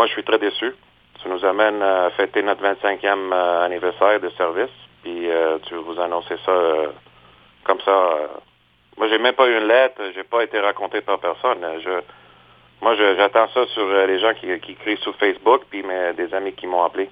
moi, je suis très déçu. Tu nous amènes à fêter notre 25e euh, anniversaire de service, puis euh, tu vous annoncer ça euh, comme ça. moi, j'ai même pas eu une lettre, j'ai pas été raconté par personne. Je, moi, j'attends ça sur les gens qui, qui écrivent sur Facebook, puis des amis qui m'ont appelé.